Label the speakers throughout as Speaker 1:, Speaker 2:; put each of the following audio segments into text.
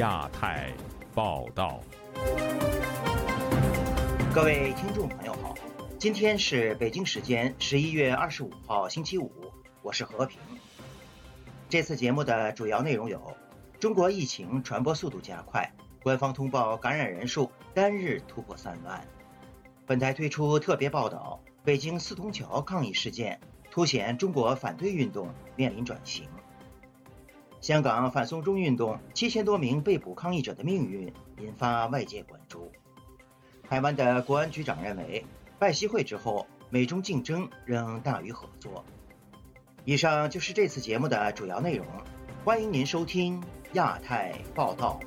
Speaker 1: 亚太报道。
Speaker 2: 各位听众朋友好，今天是北京时间十一月二十五号星期五，我是和平。这次节目的主要内容有：中国疫情传播速度加快，官方通报感染人数单日突破三万。本台推出特别报道：北京四通桥抗议事件凸显中国反对运动面临转型。香港反送中运动七千多名被捕抗议者的命运引发外界关注。台湾的国安局长认为，拜习会之后，美中竞争仍大于合作。以上就是这次节目的主要内容，欢迎您收听亚太报道。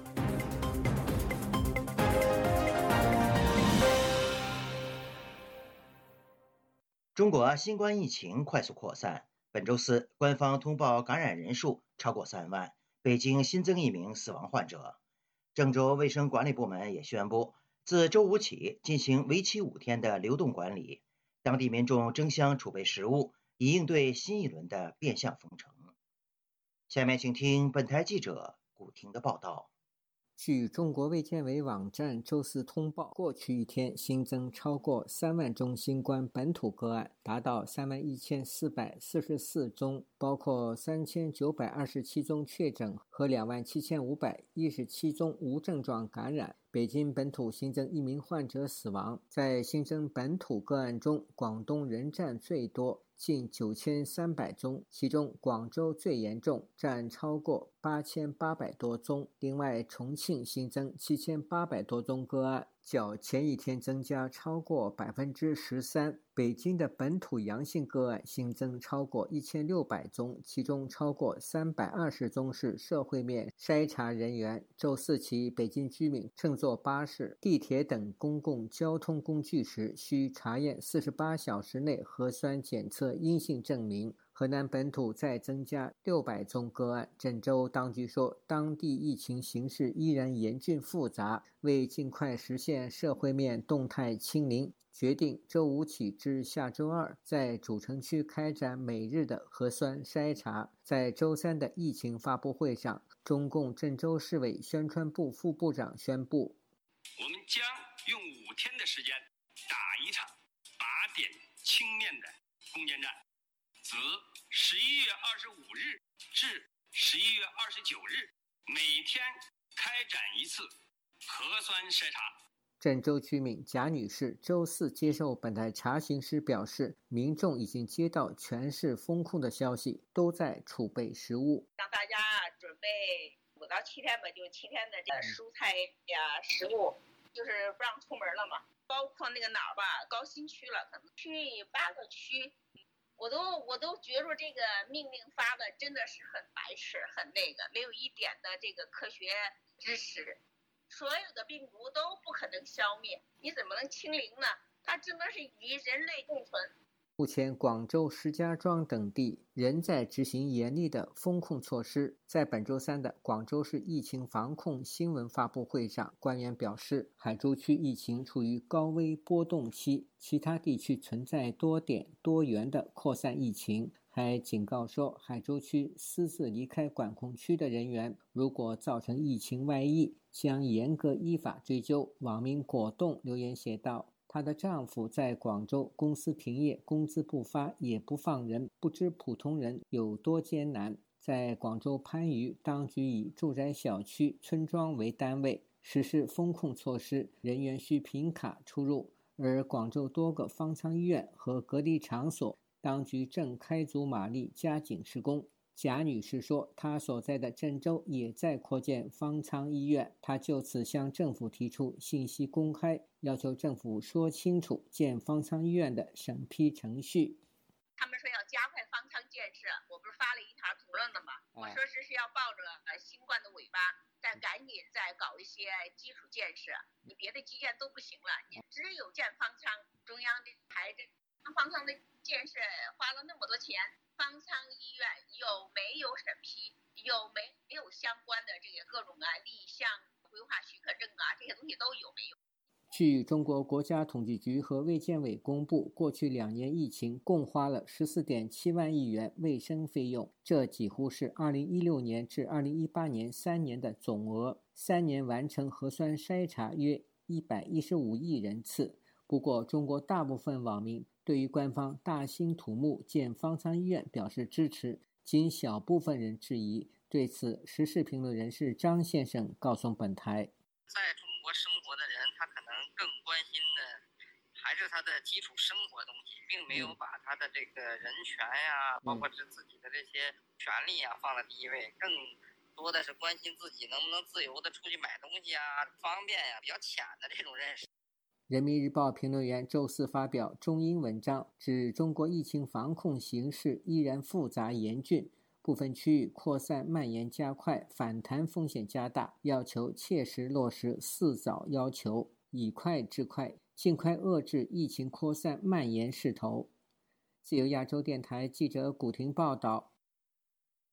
Speaker 2: 中国新冠疫情快速扩散，本周四，官方通报感染人数超过三万，北京新增一名死亡患者。郑州卫生管理部门也宣布。自周五起进行为期五天的流动管理，当地民众争相储备食物，以应对新一轮的变相封城。下面请听本台记者古婷的报道。
Speaker 3: 据中国卫健委网站周四通报，过去一天新增超过三万宗新冠本土个案，达到三万一千四百四十四宗，包括三千九百二十七宗确诊和两万七千五百一十七宗无症状感染。北京本土新增一名患者死亡，在新增本土个案中，广东人占最多。近九千三百宗，其中广州最严重，占超过八千八百多宗。另外，重庆新增七千八百多宗个案。较前一天增加超过百分之十三。北京的本土阳性个案新增超过一千六百宗，其中超过三百二十宗是社会面筛查人员。周四起，北京居民乘坐巴士、地铁等公共交通工具时，需查验四十八小时内核酸检测阴性证明。河南本土再增加六百宗个案。郑州当局说，当地疫情形势依然严峻复杂，为尽快实现社会面动态清零，决定周五起至下周二在主城区开展每日的核酸筛查。在周三的疫情发布会上，中共郑州市委宣传部副部长宣布：“
Speaker 4: 我们将用五天的时间打一场靶点清面的攻坚战。”自十一月二十五日至十一月二十九日，每天开展一次核酸筛查。
Speaker 3: 郑州居民贾女士周四接受本台查询时表示，民众已经接到全市封控的消息，都在储备食物，
Speaker 5: 让大家准备五到七天吧，就七天的这个蔬菜呀、食物，就是不让出门了嘛。包括那个哪儿吧，高新区了，可能去八个区。我都我都觉着这个命令发的真的是很白痴，很那个，没有一点的这个科学知识。所有的病毒都不可能消灭，你怎么能清零呢？它只能是与人类共存。
Speaker 3: 目前，广州、石家庄等地仍在执行严厉的封控措施。在本周三的广州市疫情防控新闻发布会上，官员表示，海珠区疫情处于高危波动期，其他地区存在多点多元的扩散疫情。还警告说，海珠区私自离开管控区的人员，如果造成疫情外溢，将严格依法追究。网民果冻留言写道。她的丈夫在广州公司停业，工资不发，也不放人，不知普通人有多艰难。在广州番禺，当局以住宅小区、村庄为单位实施封控措施，人员需凭卡出入。而广州多个方舱医院和隔离场所，当局正开足马力加紧施工。贾女士说，她所在的郑州也在扩建方舱医院，她就此向政府提出信息公开，要求政府说清楚建方舱医院的审批程序。
Speaker 5: 他们说要加快方舱建设，我不是发了一条评论了吗？我说是是要抱着呃新冠的尾巴，再赶紧再搞一些基础建设，你别的基建都不行了，你只有建方舱，中央的财政方舱的建设花了那么多钱。方舱医院有没有审批？有没有相关的这些各种啊立项、规划许可证啊？这些东西都有没有？
Speaker 3: 据中国国家统计局和卫健委公布，过去两年疫情共花了十四点七万亿元卫生费用，这几乎是二零一六年至二零一八年三年的总额。三年完成核酸筛查约一百一十五亿人次。不过，中国大部分网民对于官方大兴土木建方舱医院表示支持，仅小部分人质疑。对此，时事评论人士张先生告诉本台：“
Speaker 6: 在中国生活的人，他可能更关心的还是他的基础生活东西，并没有把他的这个人权呀，包括是自己的这些权利呀放在第一位，更多的是关心自己能不能自由的出去买东西啊，方便呀，比较浅的这种认识。”
Speaker 3: 人民日报评论员周四发表中英文章，指中国疫情防控形势依然复杂严峻。部分区域扩散蔓延加快，反弹风险加大，要求切实落实“四早”要求，以快制快，尽快遏制疫情扩散蔓延势头。自由亚洲电台记者古婷报道。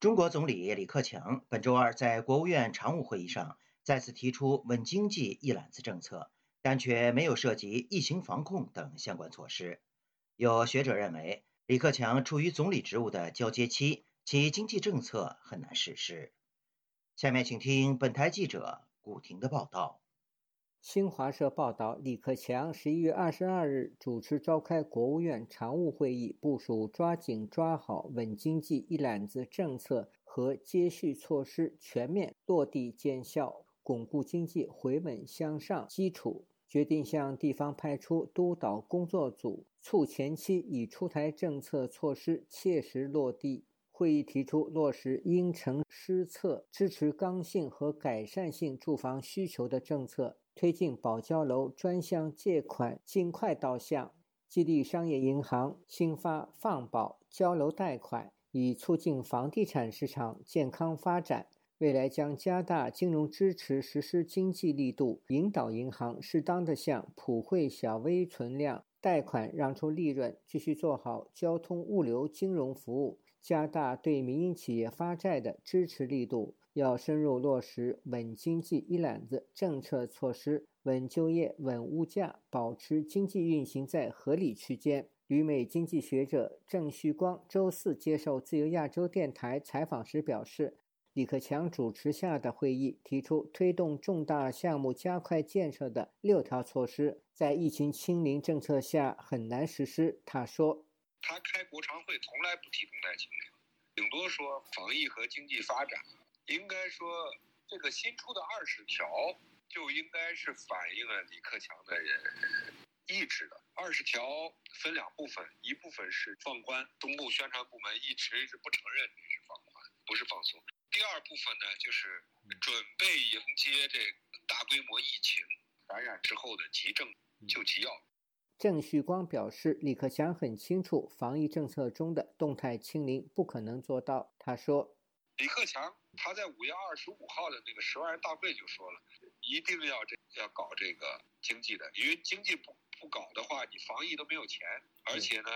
Speaker 2: 中国总理李克强本周二在国务院常务会议上再次提出稳经济一揽子政策，但却没有涉及疫情防控等相关措施。有学者认为，李克强处于总理职务的交接期。其经济政策很难实施。下面请听本台记者古婷的报道。
Speaker 3: 新华社报道，李克强十一月二十二日主持召开国务院常务会议，部署抓紧抓好稳经济一揽子政策和接续措施全面落地见效，巩固经济回稳向上基础。决定向地方派出督导工作组，促前期已出台政策措施切实落地。会议提出落实因城施策，支持刚性和改善性住房需求的政策，推进保交楼专项借款尽快到项，激励商业银行新发放保交楼贷款，以促进房地产市场健康发展。未来将加大金融支持实施经济力度，引导银行适当的向普惠小微存量贷款让出利润，继续做好交通物流金融服务。加大对民营企业发债的支持力度，要深入落实稳经济一揽子政策措施，稳就业、稳物价，保持经济运行在合理区间。旅美经济学者郑旭光周四接受自由亚洲电台采访时表示，李克强主持下的会议提出推动重大项目加快建设的六条措施，在疫情清零政策下很难实施。他说。
Speaker 7: 他开国常会从来不提动态清零，顶多说防疫和经济发展。应该说，这个新出的二十条就应该是反映了李克强的人意志的。二十条分两部分，一部分是放宽，中共宣传部门一直是不承认这是放宽，不是放松。第二部分呢，就是准备迎接这大规模疫情感染之后的急症救急药。
Speaker 3: 郑旭光表示，李克强很清楚防疫政策中的动态清零不可能做到。他说：“
Speaker 7: 李克强他在五月二十五号的那个十万人大会就说了，一定要这要搞这个经济的，因为经济不不搞的话，你防疫都没有钱。而且呢，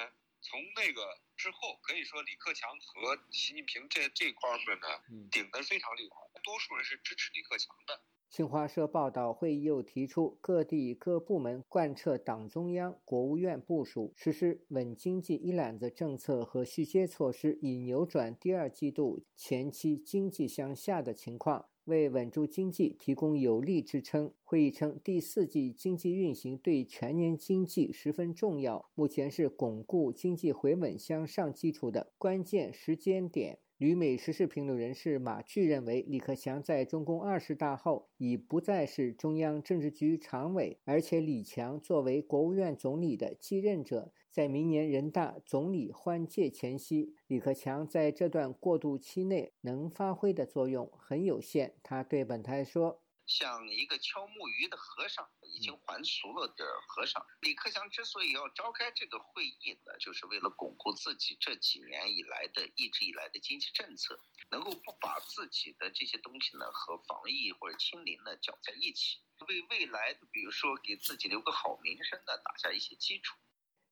Speaker 7: 从那个之后，可以说李克强和习近平这这块儿呢，顶得非常厉害，多数人是支持李克强的。”
Speaker 3: 新华社报道，会议又提出，各地各部门贯彻党中央、国务院部署，实施稳经济一揽子政策和续接措施，以扭转第二季度前期经济向下的情况，为稳住经济提供有力支撑。会议称，第四季经济运行对全年经济十分重要，目前是巩固经济回稳向上基础的关键时间点。旅美时事评论人士马巨认为，李克强在中共二十大后已不再是中央政治局常委，而且李强作为国务院总理的继任者，在明年人大总理换届前夕，李克强在这段过渡期内能发挥的作用很有限。他对本台说。
Speaker 8: 像一个敲木鱼的和尚，已经还俗了的和尚。李克强之所以要召开这个会议呢，就是为了巩固自己这几年以来的一直以来的经济政策，能够不把自己的这些东西呢和防疫或者清零呢搅在一起，为未来的比如说给自己留个好名声呢打下一些基础。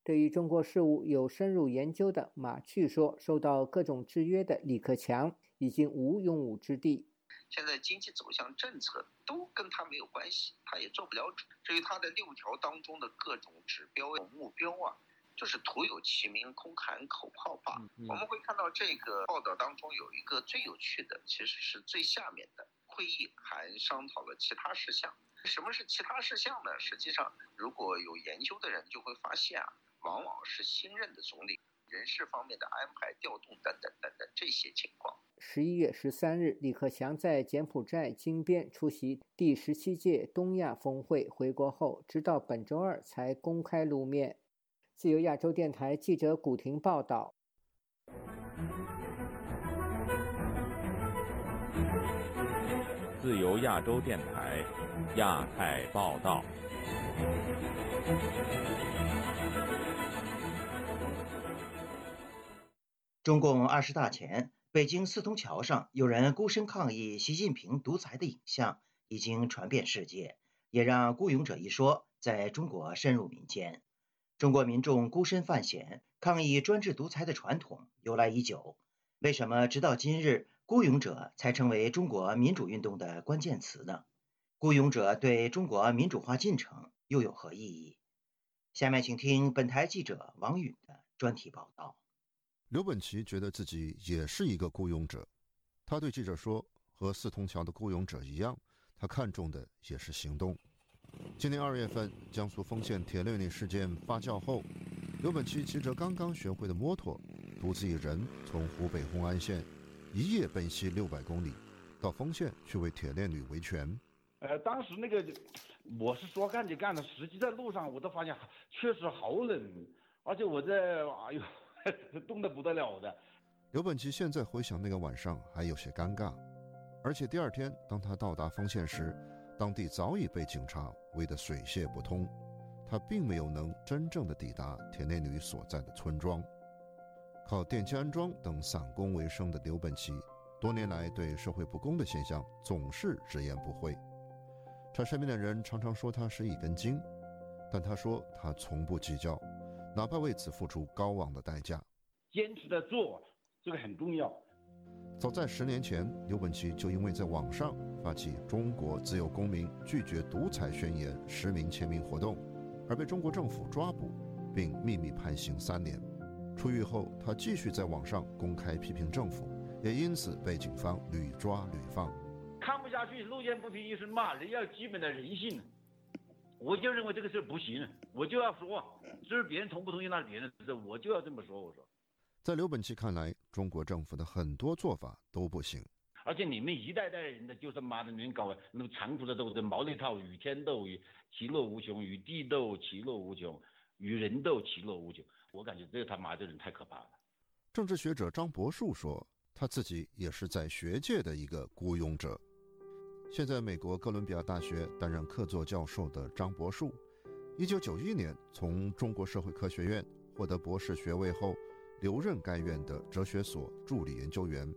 Speaker 3: 对于中国事务有深入研究的马旭说，受到各种制约的李克强已经无用武之地。
Speaker 8: 现在经济走向政策都跟他没有关系，他也做不了主。至于他的六条当中的各种指标目标啊，就是徒有其名，空喊口号罢了。我们会看到这个报道当中有一个最有趣的，其实是最下面的会议还商讨了其他事项。什么是其他事项呢？实际上，如果有研究的人就会发现啊，往往是新任的总理。人事方面的安排、调动等等等等这些情况。
Speaker 3: 十一月十三日，李克强在柬埔寨金边出席第十七届东亚峰会回国后，直到本周二才公开露面。自由亚洲电台记者古婷报道。
Speaker 1: 自由亚洲电台亚太报道。
Speaker 2: 中共二十大前，北京四通桥上有人孤身抗议习近平独裁的影像已经传遍世界，也让“孤勇者”一说在中国深入民间。中国民众孤身犯险抗议专制独裁的传统由来已久，为什么直到今日“孤勇者”才成为中国民主运动的关键词呢？“孤勇者”对中国民主化进程又有何意义？下面请听本台记者王允的专题报道。
Speaker 9: 刘本奇觉得自己也是一个雇佣者，他对记者说：“和四通桥的雇佣者一样，他看重的也是行动。”今年二月份，江苏丰县铁链女事件发酵后，刘本奇骑着刚刚学会的摩托，独自一人从湖北红安县一夜奔袭六百公里，到丰县去为铁链女维权。
Speaker 10: 呃，当时那个我是说干就干的，实际在路上我都发现确实好冷，而且我在哎呦。冻得不得了的。
Speaker 9: 刘本奇现在回想那个晚上还有些尴尬，而且第二天当他到达丰县时，当地早已被警察围得水泄不通，他并没有能真正的抵达铁链女所在的村庄。靠电器安装等散工为生的刘本奇，多年来对社会不公的现象总是直言不讳。他身边的人常常说他是一根筋，但他说他从不计较。哪怕为此付出高昂的代价，
Speaker 10: 坚持的做，这个很重要。
Speaker 9: 早在十年前，刘本奇就因为在网上发起“中国自由公民拒绝独裁宣言”实名签名活动，而被中国政府抓捕，并秘密判刑三年。出狱后，他继续在网上公开批评政府，也因此被警方屡抓屡放。
Speaker 10: 看不下去，路见不平一声骂，人要基本的人性。我就认为这个事不行，我就要说，至于别人同不同意那是别人的事，我就要这么说。我说，
Speaker 9: 在刘本奇看来，中国政府的很多做法都不行。
Speaker 10: 而且你们一代代人的，就是妈的，你们搞那么残酷的斗争，毛那套与天斗，与其乐无穷，与地斗其乐无穷，与人斗其乐无穷。我感觉这他妈的人太可怕了。
Speaker 9: 政治学者张博树说，他自己也是在学界的一个孤勇者。现在美国哥伦比亚大学担任客座教授的张博树，一九九一年从中国社会科学院获得博士学位后，留任该院的哲学所助理研究员。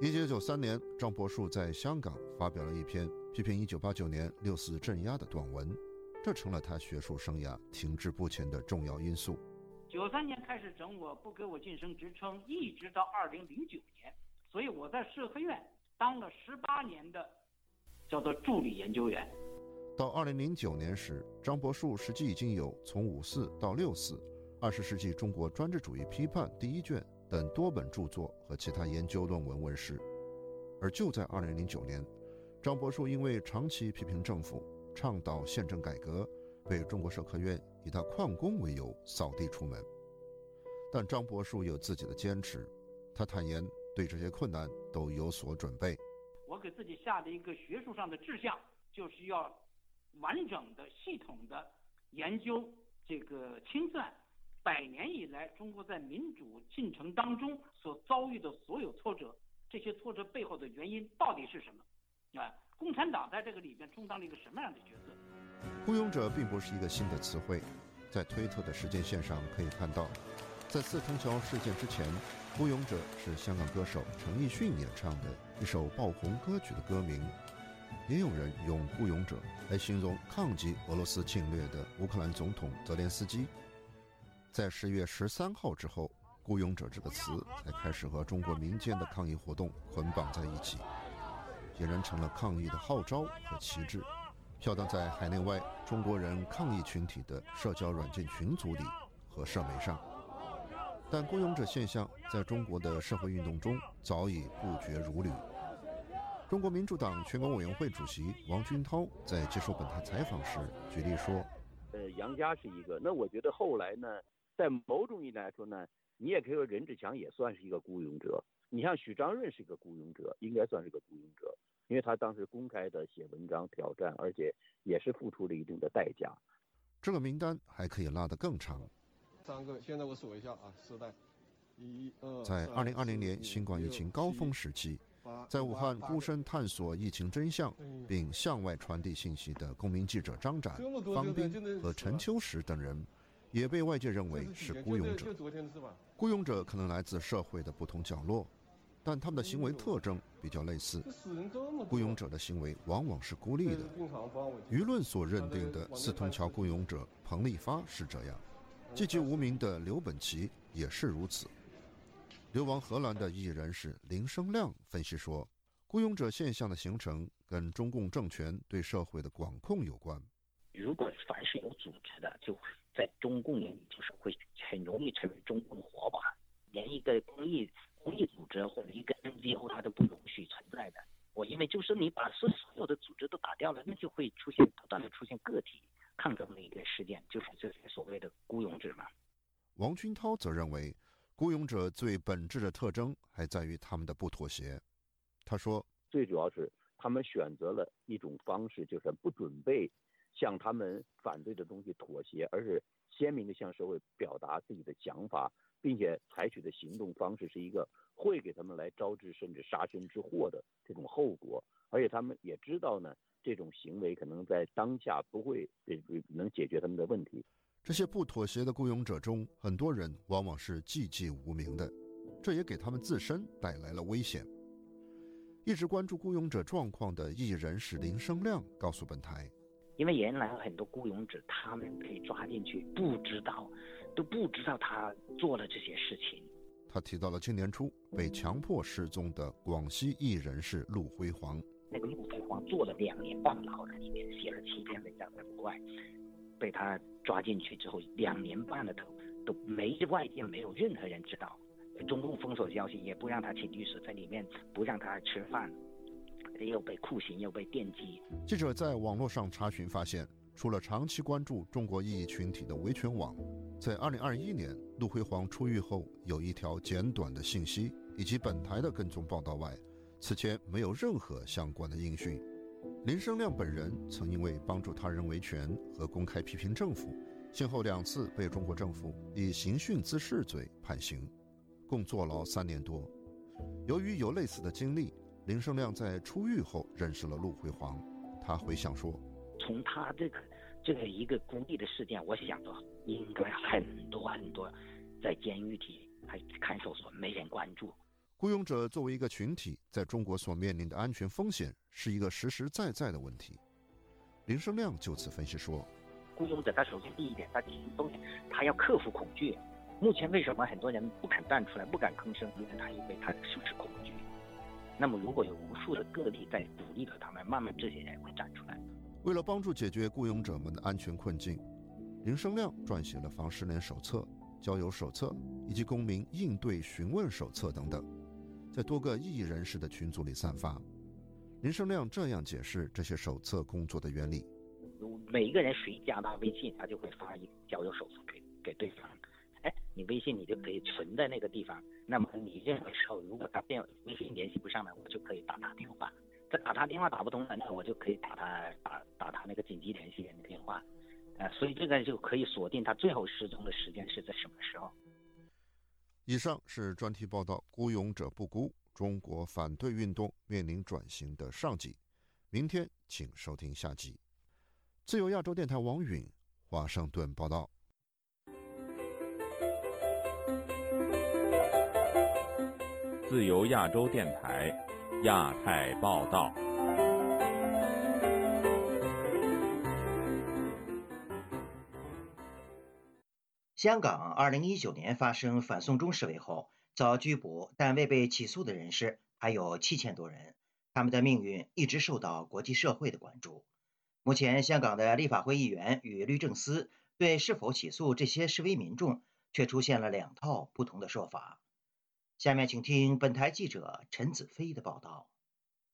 Speaker 9: 一九九三年，张伯树在香港发表了一篇批评一九八九年六四镇压的短文，这成了他学术生涯停滞不前的重要因素。
Speaker 11: 九三年开始整我，不给我晋升职称，一直到二零零九年，所以我在社科院当了十八年的。叫做助理研究员。
Speaker 9: 到二零零九年时，张伯树实际已经有从五四到六四、二十世纪中国专制主义批判第一卷等多本著作和其他研究论文问世。而就在二零零九年，张伯树因为长期批评政府、倡导宪政改革，被中国社科院以他旷工为由扫地出门。但张伯树有自己的坚持，他坦言对这些困难都有所准备。
Speaker 11: 我给自己下的一个学术上的志向，就是要完整的、系统的研究这个清算百年以来中国在民主进程当中所遭遇的所有挫折，这些挫折背后的原因到底是什么？啊，共产党在这个里边充当了一个什么样的角色？
Speaker 9: 雇佣者并不是一个新的词汇，在推特的时间线上可以看到，在四通桥事件之前。《孤勇者》是香港歌手陈奕迅演唱的一首爆红歌曲的歌名，也有人用《孤勇者》来形容抗击俄罗斯侵略的乌克兰总统泽连斯基。在十月十三号之后，《孤勇者》这个词才开始和中国民间的抗议活动捆绑在一起。俨然成了抗议的号召和旗帜，飘荡在海内外中国人抗议群体的社交软件群组里和社媒上。但雇佣者现象在中国的社会运动中早已不绝如缕。中国民主党全国委员会主席王军涛在接受本台采访时举例说：“
Speaker 12: 呃，杨家是一个。那我觉得后来呢，在某种意义来说呢，你也可以说任志强也算是一个雇佣者。你像许章润是一个雇佣者，应该算是个雇佣者，因为他当时公开的写文章挑战，而且也是付出了一定的代价。
Speaker 9: 这个名单还可以拉得更长。”
Speaker 13: 三个，现在我数一下啊，时代，一、二。
Speaker 9: 在二零二零年新冠疫情高峰时期，在武汉孤身探索疫情真相，并向外传递信息的公民记者张展、方斌和陈秋实等人，也被外界认为是孤勇者。孤勇者可能来自社会的不同角落，但他们的行为特征比较类似。孤勇者的行为往往是孤立的。舆论所认定的四通桥孤勇者彭立发是这样。寂寂无名的刘本奇也是如此。流亡荷兰的异议人是林生亮分析说，雇佣者现象的形成跟中共政权对社会的管控有关。
Speaker 14: 如果凡是有组织的，就在中共眼里就是会很容易成为中共的活靶，连一个公益公益组织或者一个 NGO 它都不容许存在的。我因为就是你把所所有的组织都打掉了，那就会出现不断的出现个体。抗争的一个事件，就是这些所谓的雇佣者嘛。
Speaker 9: 王军涛则认为，孤勇者最本质的特征还在于他们的不妥协。他说，
Speaker 12: 最主要是他们选择了一种方式，就是不准备向他们反对的东西妥协，而是鲜明的向社会表达自己的想法，并且采取的行动方式是一个会给他们来招致甚至杀身之祸的这种后果。而且他们也知道呢。这种行为可能在当下不会能解决他们的问题。
Speaker 9: 这些不妥协的雇佣者中，很多人往往是寂寂无名的，这也给他们自身带来了危险。一直关注雇佣者状况的艺人是林生亮告诉本台：“
Speaker 14: 因为原来很多雇佣者，他们被抓进去，不知道，都不知道他做了这些事情。”
Speaker 9: 他提到了今年初被强迫失踪的广西艺人是陆辉煌。
Speaker 14: 那个陆辉煌坐了两年半牢，在里面写了七篇文章在国外，被他抓进去之后，两年半了都都没外界没有任何人知道，中共封锁消息，也不让他请律师在里面，不让他吃饭，又被酷刑，又被电击。
Speaker 9: 记者在网络上查询发现，除了长期关注中国异议群体的维权网，在二零二一年陆辉煌出狱后有一条简短的信息，以及本台的跟踪报道外。此前没有任何相关的音讯。林生亮本人曾因为帮助他人维权和公开批评政府，先后两次被中国政府以刑讯滋事罪判刑，共坐牢三年多。由于有类似的经历，林生亮在出狱后认识了陆辉煌。他回想说：“
Speaker 14: 从他这个这个一个孤立的事件，我想到应该很多很多在监狱里还看守所没人关注。”
Speaker 9: 雇佣者作为一个群体，在中国所面临的安全风险是一个实实在在的问题。林生亮就此分析说：“
Speaker 14: 雇佣者他首先第一点，他行风险，他要克服恐惧。目前为什么很多人不敢站出来，不敢吭声？因为他因为他就是恐惧。那么如果有无数的个例在鼓励着他们，慢慢这些人会站出来。
Speaker 9: 为了帮助解决雇佣者们的安全困境，林生亮撰写了防失联手册、交友手册以及公民应对询问手册等等。”在多个异议人士的群组里散发。林生亮这样解释这些手册工作的原理：
Speaker 14: 每一个人谁加他微信，他就会发一交友手册给给对方。哎，你微信你就可以存在那个地方。那么你任何时候如果他电微信联系不上了，我就可以打他电话。这打他电话打不通了，那我就可以打他打打他那个紧急联系人的电话。呃，所以这个就可以锁定他最后失踪的时间是在什么时候。
Speaker 9: 以上是专题报道《孤勇者不孤：中国反对运动面临转型》的上集。明天请收听下集。自由亚洲电台王允华盛顿报道。
Speaker 1: 自由亚洲电台亚太报道。
Speaker 2: 香港2019年发生反送中示威后遭拘捕但未被起诉的人士还有七千多人，他们的命运一直受到国际社会的关注。目前，香港的立法会议员与律政司对是否起诉这些示威民众，却出现了两套不同的说法。下面请听本台记者陈子飞的报道。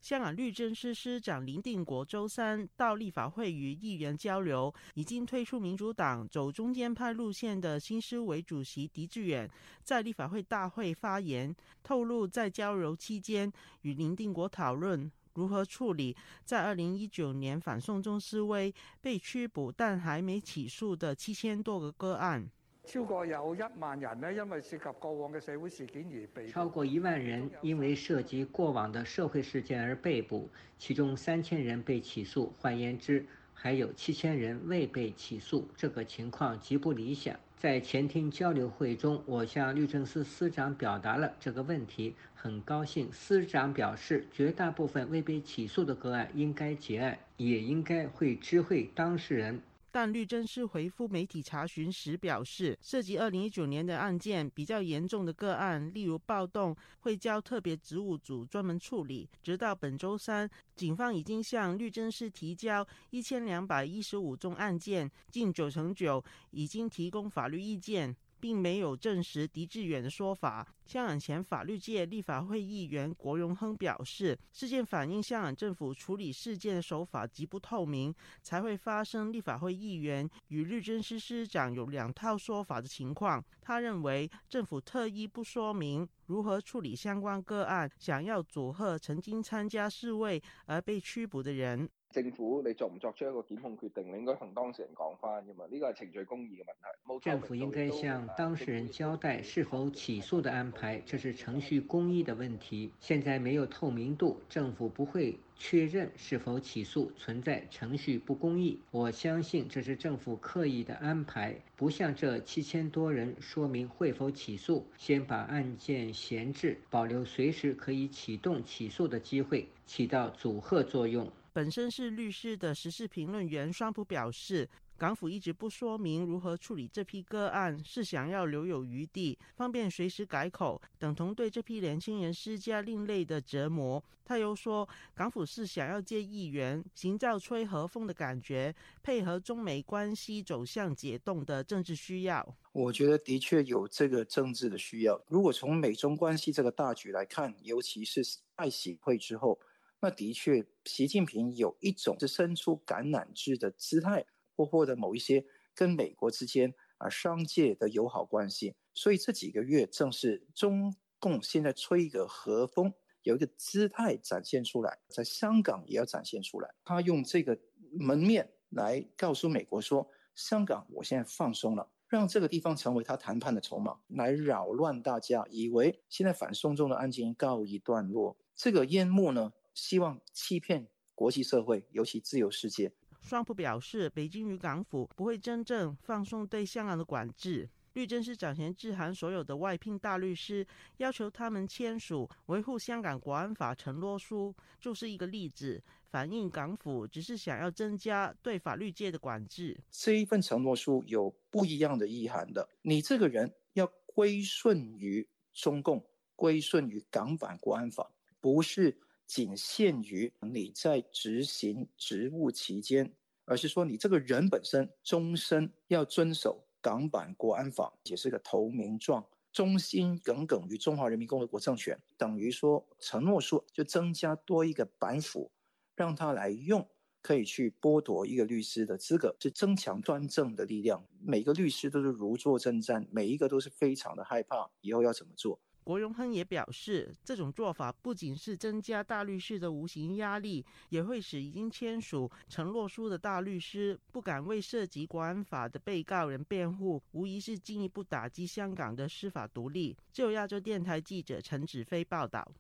Speaker 15: 香港律政司司长林定国周三到立法会与议员交流，已经退出民主党走中间派路线的新思维主席狄志远在立法会大会发言，透露在交流期间与林定国讨论如何处理在二零一九年反送中示威被拘捕但还没起诉的七千多个个案。
Speaker 16: 超过有一万人呢，因为涉及过往嘅社会事件而被
Speaker 3: 超过一万人因为涉及过往的社会事件而被捕，其中三千人被起诉，换言之，还有七千人未被起诉。这个情况极不理想。在前厅交流会中，我向律政司司长表达了这个问题。很高兴，司长表示，绝大部分未被起诉的个案应该结案，也应该会知会当事人。
Speaker 15: 但律政司回复媒体查询时表示，涉及二零一九年的案件比较严重的个案，例如暴动，会交特别职务组专门处理。直到本周三，警方已经向律政司提交一千两百一十五宗案件，近九成九已经提供法律意见。并没有证实狄志远的说法。香港前法律界立法会议员郭荣亨表示，事件反映香港政府处理事件的手法极不透明，才会发生立法会议员与律政司司长有两套说法的情况。他认为，政府特意不说明如何处理相关个案，想要阻吓曾经参加示威而被拘捕的人。
Speaker 17: 政府你作唔作出一个检控决定，你应该同当事人讲翻噶嘛？呢个系程序公义嘅问题。
Speaker 3: 政府应该向当事人交代是否起诉的安排，这是程序公义的问题。现在没有透明度，政府不会确认是否起诉，存在程序不公义。我相信这是政府刻意的安排，不向这七千多人说明会否起诉，先把案件闲置，保留随时可以启动起诉的机会，起到阻吓作用。
Speaker 15: 本身是律师的时事评论员双普表示，港府一直不说明如何处理这批个案，是想要留有余地，方便随时改口，等同对这批年轻人施加另类的折磨。他又说，港府是想要借议员营造吹和风的感觉，配合中美关系走向解冻的政治需要。
Speaker 18: 我觉得的确有这个政治的需要。如果从美中关系这个大局来看，尤其是爱喜会之后。那的确，习近平有一种是伸出橄榄枝的姿态，或或者某一些跟美国之间啊商界的友好关系。所以这几个月正是中共现在吹一个和风，有一个姿态展现出来，在香港也要展现出来。他用这个门面来告诉美国说，香港我现在放松了，让这个地方成为他谈判的筹码，来扰乱大家，以为现在反送中的案件告一段落。这个烟幕呢？希望欺骗国际社会，尤其自由世界。
Speaker 15: 双普表示，北京与港府不会真正放松对香港的管制。律政司早前致函所有的外聘大律师，要求他们签署维护香港国安法承诺书，就是一个例子，反映港府只是想要增加对法律界的管制。
Speaker 18: 这一份承诺书有不一样的意涵的，你这个人要归顺于中共，归顺于港版国安法，不是。仅限于你在执行职务期间，而是说你这个人本身终身要遵守港版国安法，也是个投名状，忠心耿耿于中华人民共和国政权，等于说承诺书就增加多一个板斧，让他来用，可以去剥夺一个律师的资格，是增强专政的力量。每个律师都是如坐针毡，每一个都是非常的害怕以后要怎么做。
Speaker 15: 郭荣亨也表示，这种做法不仅是增加大律师的无形压力，也会使已经签署承诺书的大律师不敢为涉及国安法的被告人辩护，无疑是进一步打击香港的司法独立。就亚洲电台记者陈子飞报道。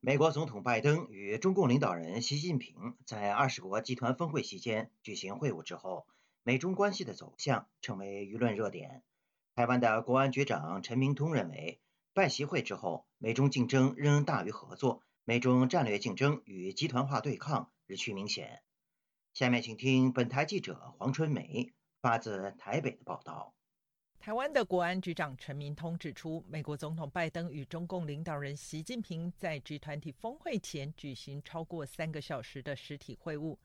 Speaker 2: 美国总统拜登与中共领导人习近平在二十国集团峰会期间举行会晤之后，美中关系的走向成为舆论热点。台湾的国安局长陈明通认为。拜习会之后，美中竞争仍大于合作，美中战略竞争与集团化对抗日趋明显。下面请听本台记者黄春梅发自台北的报道。
Speaker 19: 台湾的国安局长陈明通指出，美国总统拜登与中共领导人习近平在 G 团体峰会前举行超过三个小时的实体会晤，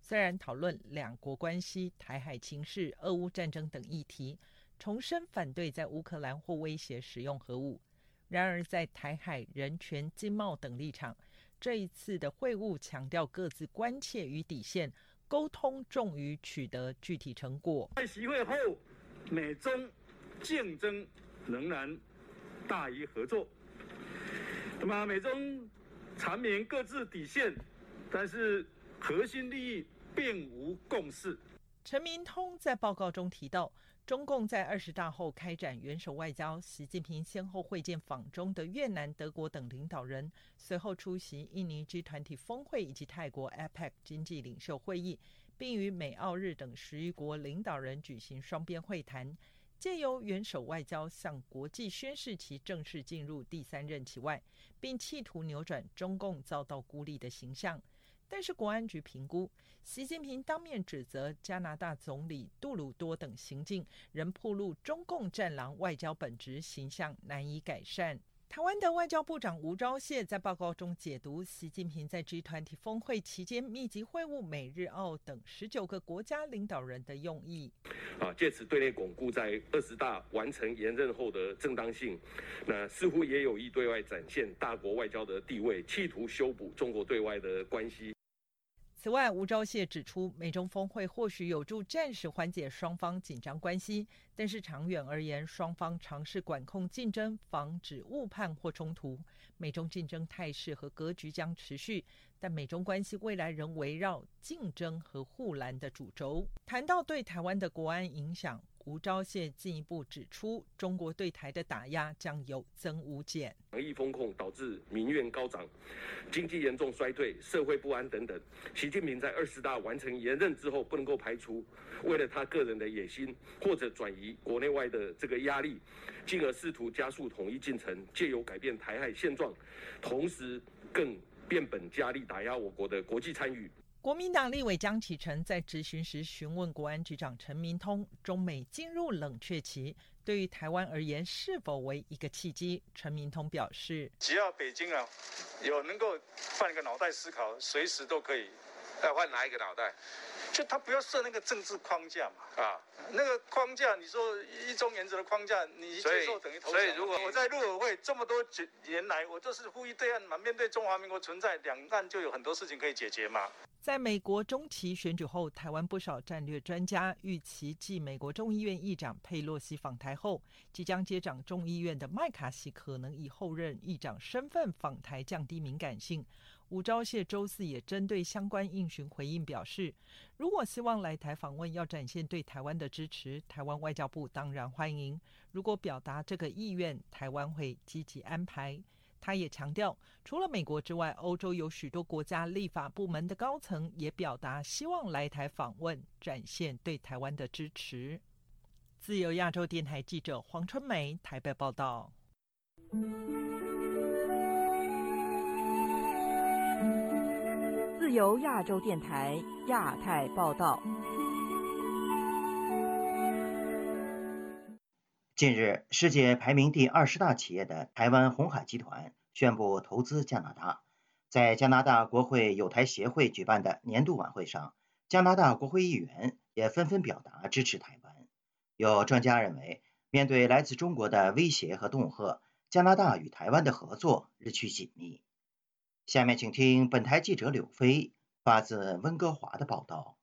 Speaker 19: 虽然讨论两国关系、台海情势、俄乌战争等议题，重申反对在乌克兰或威胁使用核武，然而在台海、人权、经贸等立场，这一次的会晤强调各自关切与底线，沟通重于取得具体成果。
Speaker 20: 在席会后，美中。竞争仍然大于合作。那么美中阐明各自底线，但是核心利益并无共识。
Speaker 19: 陈明通在报告中提到，中共在二十大后开展元首外交，习近平先后会见访中的越南、德国等领导人，随后出席印尼 G 团体峰会以及泰国 APEC 经济领袖会议，并与美、澳、日等十余国领导人举行双边会谈。借由元首外交向国际宣示其正式进入第三任期外，并企图扭转中共遭到孤立的形象。但是国安局评估，习近平当面指责加拿大总理杜鲁多等行径，仍暴露中共战狼外交本质形象难以改善。台湾的外交部长吴钊燮在报告中解读，习近平在 G 团体峰会期间密集会晤美日澳等十九个国家领导人的用意。
Speaker 20: 啊，借此对内巩固在二十大完成延任后的正当性，那似乎也有意对外展现大国外交的地位，企图修补中国对外的关系。
Speaker 19: 此外，吴钊燮指出，美中峰会或许有助暂时缓解双方紧张关系，但是长远而言，双方尝试管控竞争，防止误判或冲突。美中竞争态势和格局将持续，但美中关系未来仍围绕竞争和护栏的主轴。谈到对台湾的国安影响。吴钊燮进一步指出，中国对台的打压将有增无减。
Speaker 20: 防疫风控导致民怨高涨，经济严重衰退，社会不安等等。习近平在二十大完成连任之后，不能够排除为了他个人的野心，或者转移国内外的这个压力，进而试图加速统一进程，借由改变台海现状，同时更变本加厉打压我国的国际参与。
Speaker 19: 国民党立委江启臣在质询时询问国安局长陈明通，中美进入冷却期，对于台湾而言是否为一个契机？陈明通表示，
Speaker 21: 只要北京啊有能够换一个脑袋思考，随时都可以。
Speaker 7: 要换哪一个脑袋？
Speaker 21: 就他不要设那个政治框架嘛。啊，那个框架，你说一中原则的框架，你接受等于投降。
Speaker 7: 所以如果
Speaker 21: 我在陆委会这么多年来，我就是呼吁对岸嘛，面对中华民国存在，两岸就有很多事情可以解决嘛。
Speaker 19: 在美国中期选举后，台湾不少战略专家预期，继美国众议院议长佩洛西访台后，即将接掌众议院的麦卡锡可能以后任议长身份访台，降低敏感性。吴钊燮周四也针对相关应询回应表示，如果希望来台访问，要展现对台湾的支持，台湾外交部当然欢迎。如果表达这个意愿，台湾会积极安排。他也强调，除了美国之外，欧洲有许多国家立法部门的高层也表达希望来台访问，展现对台湾的支持。自由亚洲电台记者黄春梅台北报道。
Speaker 22: 自由亚洲电台亚太报道。
Speaker 2: 近日，世界排名第二十大企业的台湾红海集团宣布投资加拿大。在加拿大国会友台协会举办的年度晚会上，加拿大国会议员也纷纷表达支持台湾。有专家认为，面对来自中国的威胁和恫吓，加拿大与台湾的合作日趋紧密。下面请听本台记者柳飞发自温哥华的报道。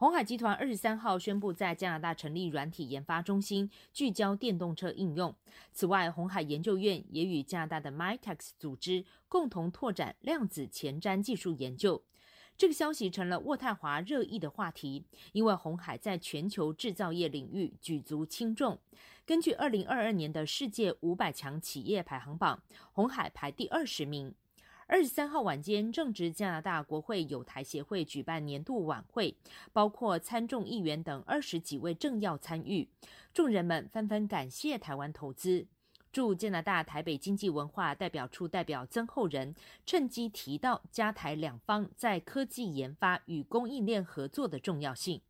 Speaker 23: 红海集团二十三号宣布在加拿大成立软体研发中心，聚焦电动车应用。此外，红海研究院也与加拿大的 MITEX 组织共同拓展量子前瞻技术研究。这个消息成了渥太华热议的话题，因为红海在全球制造业领域举足轻重。根据二零二二年的世界五百强企业排行榜，红海排第二十名。二十三号晚间，正值加拿大国会友台协会举办年度晚会，包括参众议员等二十几位政要参与。众人们纷纷感谢台湾投资。驻加拿大台北经济文化代表处代表曾厚仁趁机提到加台两方在科技研发与供应链合作的重要性。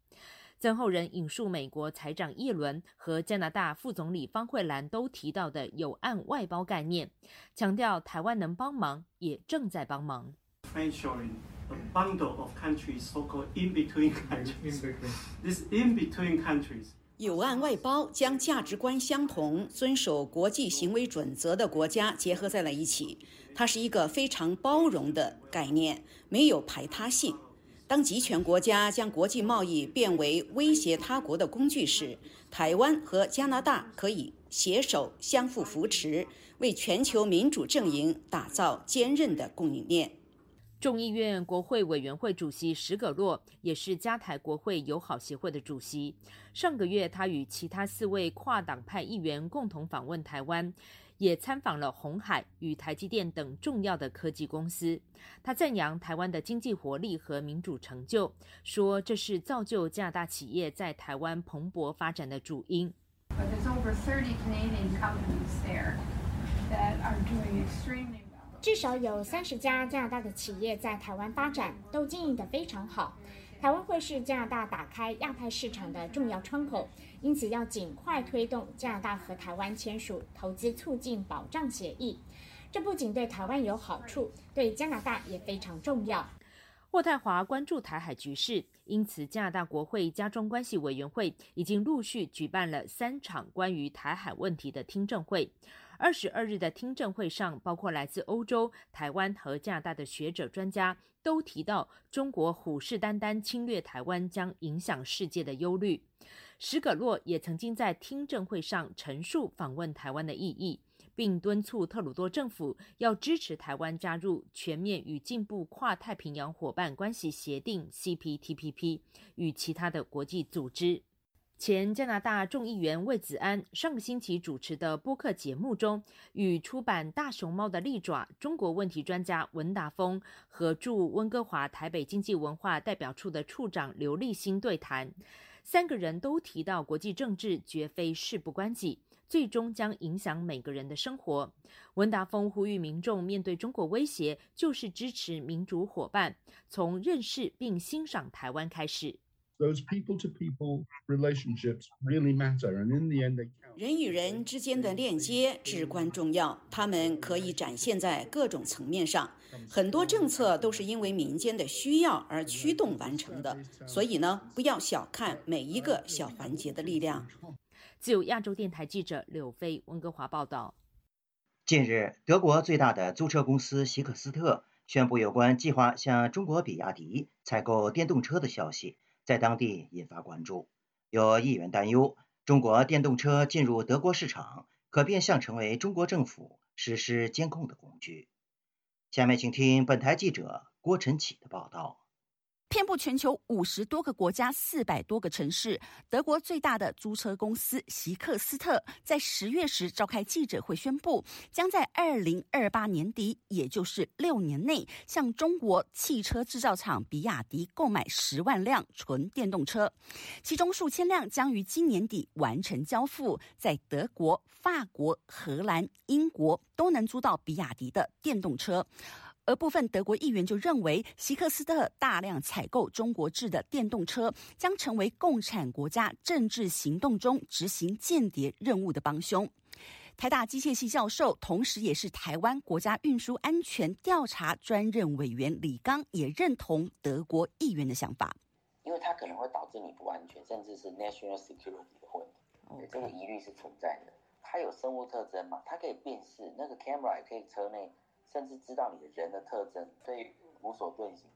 Speaker 23: 曾厚仁引述美国财长耶伦和加拿大副总理方慧兰都提到的有案外包概念，强调台湾能帮忙，也正在帮忙。
Speaker 24: a bundle of countries, so-called in-between countries. This in-between countries.
Speaker 25: 有案外包将价值观相同、遵守国际行为准则的国家结合在了一起。它是一个非常包容的概念，没有排他性。当集权国家将国际贸易变为威胁他国的工具时，台湾和加拿大可以携手相互扶持，为全球民主阵营打造坚韧的供应链。
Speaker 23: 众议院国会委员会主席史葛洛也是加台国会友好协会的主席。上个月，他与其他四位跨党派议员共同访问台湾，也参访了红海与台积电等重要的科技公司。他赞扬台湾的经济活力和民主成就，说这是造就加拿大企业在台湾蓬勃发展的主因。
Speaker 26: 至少有三十家加拿大的企业在台湾发展，都经营得非常好。台湾会是加拿大打开亚太市场的重要窗口，因此要尽快推动加拿大和台湾签署投资促进保障协议。这不仅对台湾有好处，对加拿大也非常重要。
Speaker 23: 霍泰华关注台海局势，因此加拿大国会加中关系委员会已经陆续举办了三场关于台海问题的听证会。二十二日的听证会上，包括来自欧洲、台湾和加拿大的学者专家，都提到中国虎视眈眈侵略台湾将影响世界的忧虑。史葛洛也曾经在听证会上陈述访问台湾的意义，并敦促特鲁多政府要支持台湾加入全面与进步跨太平洋伙伴关系协定 （CPTPP） 与其他的国际组织。前加拿大众议员魏子安上个星期主持的播客节目中，与出版《大熊猫的利爪》中国问题专家文达峰和驻温哥华台北经济文化代表处的处长刘立新对谈，三个人都提到国际政治绝非事不关己，最终将影响每个人的生活。文达峰呼吁民众面对中国威胁，就是支持民主伙伴，从认识并欣赏台湾开始。
Speaker 27: Those people to people relationships really matter and in the end they count.
Speaker 25: 人与人之间的链接至关重要他们可以展现在各种层面上。很多政策都是因为民间的需要而驱动完成的所以呢不要小看每一个小环节的力量。
Speaker 23: 自由亚洲电台记者柳飞温哥华报道。
Speaker 2: 近日德国最大的租车公司希克斯特宣布有关计划向中国比亚迪采购电动车的消息在当地引发关注，有议员担忧，中国电动车进入德国市场，可变相成为中国政府实施监控的工具。下面请听本台记者郭晨启的报道。
Speaker 28: 遍布全球五十多个国家、四百多个城市，德国最大的租车公司席克斯特在十月时召开记者会，宣布将在二零二八年底，也就是六年内，向中国汽车制造厂比亚迪购买十万辆纯电动车，其中数千辆将于今年底完成交付，在德国、法国、荷兰、英国都能租到比亚迪的电动车。而部分德国议员就认为，希克斯特大量采购中国制的电动车，将成为共产国家政治行动中执行间谍任务的帮凶。台大机械系教授，同时也是台湾国家运输安全调查专任委员李刚也认同德国议员的想法，
Speaker 29: 因为它可能会导致你不安全，甚至是 national security 的问题，这个疑虑是存在的。它有生物特征嘛？它可以辨识，那个 camera 也可以车内。甚至知道你的人的特征，所以无所遁形。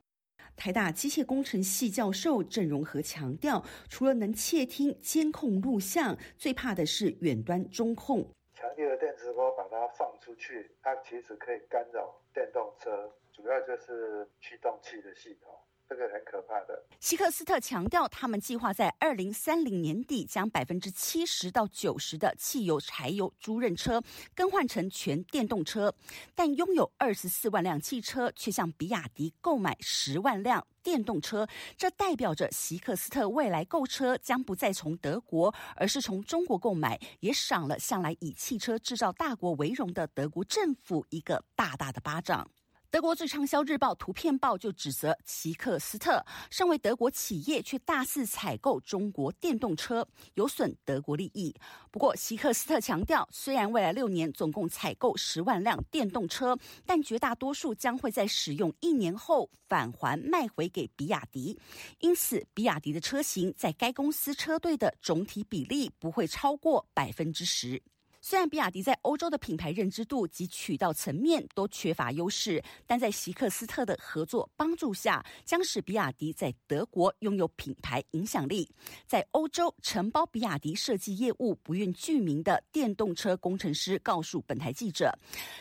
Speaker 28: 台大机械工程系教授郑荣和强调，除了能窃听监控录像，最怕的是远端中控。
Speaker 30: 强烈的电磁波把它放出去，它其实可以干扰电动车，主要就是驱动器的系统。这个很可怕的。
Speaker 28: 希克斯特强调，他们计划在二零三零年底将百分之七十到九十的汽油、柴油租赁车更换成全电动车，但拥有二十四万辆汽车，却向比亚迪购买十万辆电动车。这代表着希克斯特未来购车将不再从德国，而是从中国购买，也赏了向来以汽车制造大国为荣的德国政府一个大大的巴掌。德国最畅销日报《图片报》就指责奇克斯特身为德国企业，却大肆采购中国电动车，有损德国利益。不过，希克斯特强调，虽然未来六年总共采购十万辆电动车，但绝大多数将会在使用一年后返还卖回给比亚迪。因此，比亚迪的车型在该公司车队的总体比例不会超过百分之十。虽然比亚迪在欧洲的品牌认知度及渠道层面都缺乏优势，但在席克斯特的合作帮助下，将使比亚迪在德国拥有品牌影响力。在欧洲承包比亚迪设计业务不愿具名的电动车工程师告诉本台记者，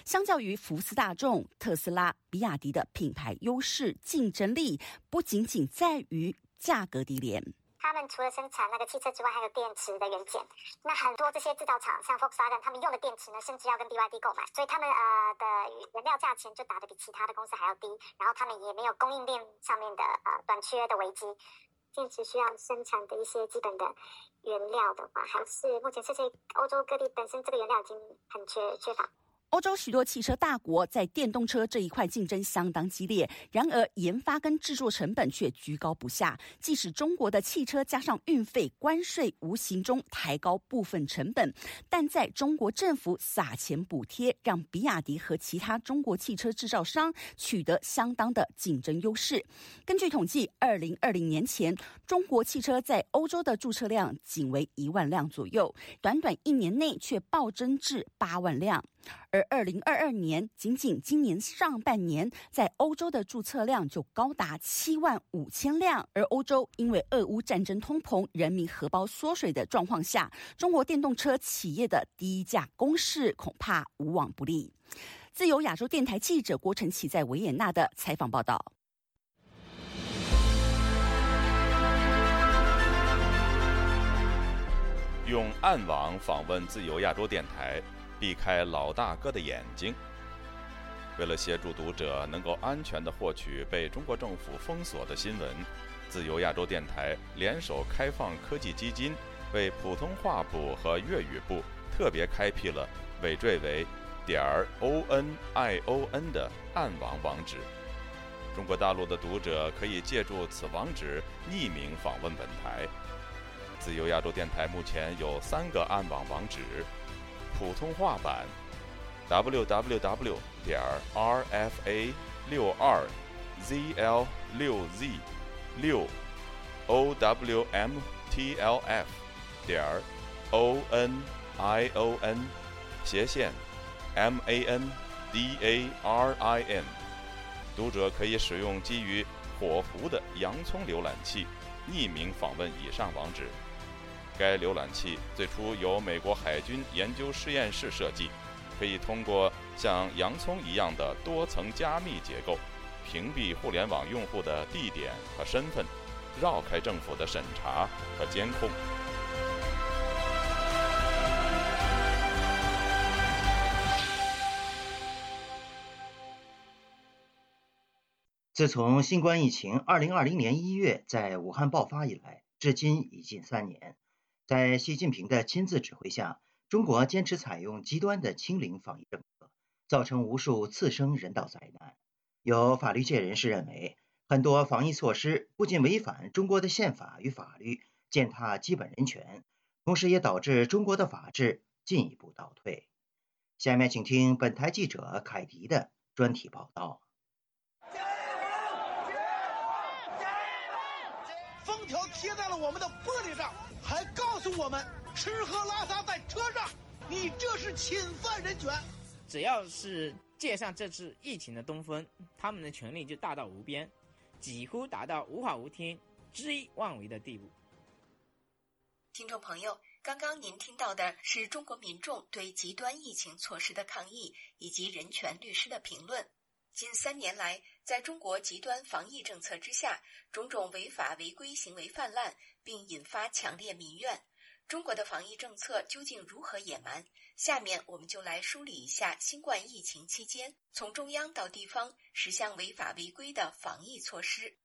Speaker 28: 相较于福斯大众、特斯拉，比亚迪的品牌优势竞争力不仅仅在于价格低廉。
Speaker 31: 他们除了生产那个汽车之外，还有电池的元件。那很多这些制造厂，像 Volkswagen，他们用的电池呢，甚至要跟 BYD 购买，所以他们呃的原料价钱就打得比其他的公司还要低。然后他们也没有供应链上面的呃短缺的危机。电池需要生产的一些基本的原料的话，还是目前世界欧洲各地本身这个原料已经很缺缺乏。
Speaker 28: 欧洲许多汽车大国在电动车这一块竞争相当激烈，然而研发跟制作成本却居高不下。即使中国的汽车加上运费、关税，无形中抬高部分成本，但在中国政府撒钱补贴，让比亚迪和其他中国汽车制造商取得相当的竞争优势。根据统计，二零二零年前，中国汽车在欧洲的注册量仅为一万辆左右，短短一年内却暴增至八万辆。而二零二二年，仅仅今年上半年，在欧洲的注册量就高达七万五千辆。而欧洲因为俄乌战争、通膨、人民荷包缩水的状况下，中国电动车企业的低价攻势恐怕无往不利。自由亚洲电台记者郭晨奇在维也纳的采访报道。
Speaker 1: 用暗网访问自由亚洲电台。避开老大哥的眼睛。为了协助读者能够安全地获取被中国政府封锁的新闻，自由亚洲电台联手开放科技基金，为普通话部和粤语部特别开辟了尾缀为点儿 o n i o n 的暗网网址。中国大陆的读者可以借助此网址匿名访问本台。自由亚洲电台目前有三个暗网网址。普通话版：www. 点 rfa 六二 zl 六 z 六 owmtlf. 点 onion 斜线 mandarin。读者可以使用基于火狐的洋葱浏览器，匿名访问以上网址。该浏览器最初由美国海军研究实验室设计，可以通过像洋葱一样的多层加密结构，屏蔽互联网用户的地点和身份，绕开政府的审查和监控。
Speaker 2: 自从新冠疫情2020年1月在武汉爆发以来，至今已近三年。在习近平的亲自指挥下，中国坚持采用极端的清零防疫政策，造成无数次生人道灾难。有法律界人士认为，很多防疫措施不仅违反中国的宪法与法律，践踏基本人权，同时也导致中国的法治进一步倒退。下面请听本台记者凯迪的专题报道。
Speaker 32: 封条贴在了我们的玻璃上。还告诉我们吃喝拉撒在车上，你这是侵犯人权。
Speaker 33: 只要是借上这次疫情的东风，他们的权力就大到无边，几乎达到无法无天、恣意妄为的地步。
Speaker 28: 听众朋友，刚刚您听到的是中国民众对极端疫情措施的抗议，以及人权律师的评论。近三年来，在中国极端防疫政策之下，种种违法违规行为泛滥。并引发强烈民怨。中国的防疫政策究竟如何野蛮？下面我们就来梳理一下新冠疫情期间从中央到地方十项违法违规的防疫措施。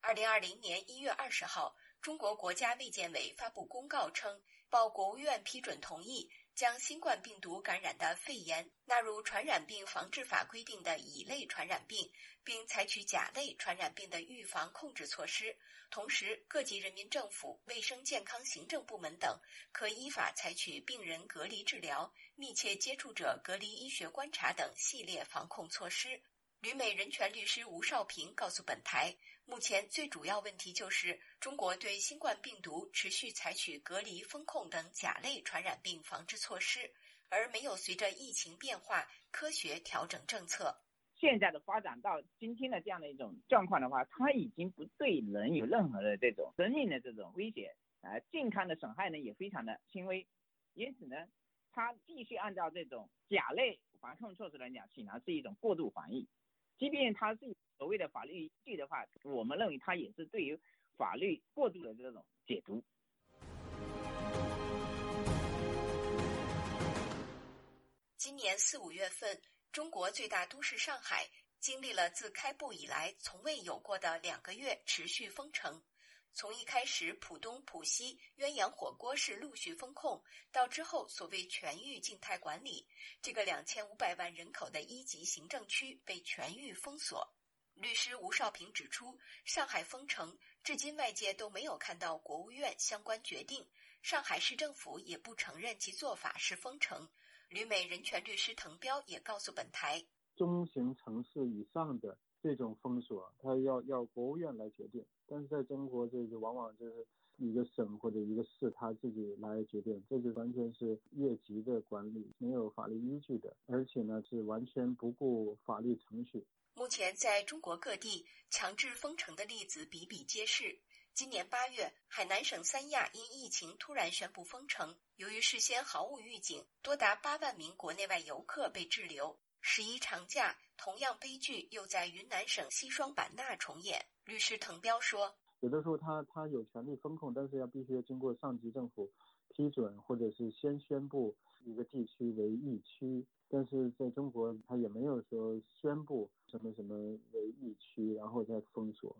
Speaker 28: 二零二零年一月二十号，中国国家卫健委发布公告称，报国务院批准同意。
Speaker 25: 将新冠病毒感染的肺炎纳入传染病防治法规定的乙类传染病，并采取甲类传染病的预防控制措施。同时，各级人民政府、卫生健康行政部门等可依法采取病人隔离治疗、密切接触者隔离医学观察等系列防控措施。旅美人权律师吴少平告诉本台，目前最主要问题就是中国对新冠病毒持续采取隔离、风控等甲类传染病防治措施，而没有随着疫情变化科学调整政策。
Speaker 34: 现在的发展到今天的这样的一种状况的话，它已经不对人有任何的这种生命的这种威胁，啊，健康的损害呢也非常的轻微，因此呢，它继续按照这种甲类防控措施来讲，显然是一种过度防疫。即便它是所谓的法律依据的话，我们认为它也是对于法律过度的这种解读。
Speaker 25: 今年四五月份，中国最大都市上海经历了自开埠以来从未有过的两个月持续封城。从一开始浦东、浦西鸳鸯火锅式陆续封控，到之后所谓全域静态管理，这个两千五百万人口的一级行政区被全域封锁。律师吴少平指出，上海封城至今外界都没有看到国务院相关决定，上海市政府也不承认其做法是封城。旅美人权律师滕彪也告诉本台，
Speaker 35: 中型城市以上的。这种封锁，它要要国务院来决定，但是在中国，这个往往就是一个省或者一个市他自己来决定，这就完全是越级的管理，没有法律依据的，而且呢是完全不顾法律程序。
Speaker 25: 目前在中国各地强制封城的例子比比皆是。今年八月，海南省三亚因疫情突然宣布封城，由于事先毫无预警，多达八万名国内外游客被滞留。十一长假，同样悲剧又在云南省西双版纳重演。律师滕彪说：“
Speaker 35: 有的时候他他有权利封控，但是要必须要经过上级政府批准，或者是先宣布一个地区为疫区。但是在中国，他也没有说宣布什么什么为疫区，然后再封锁。”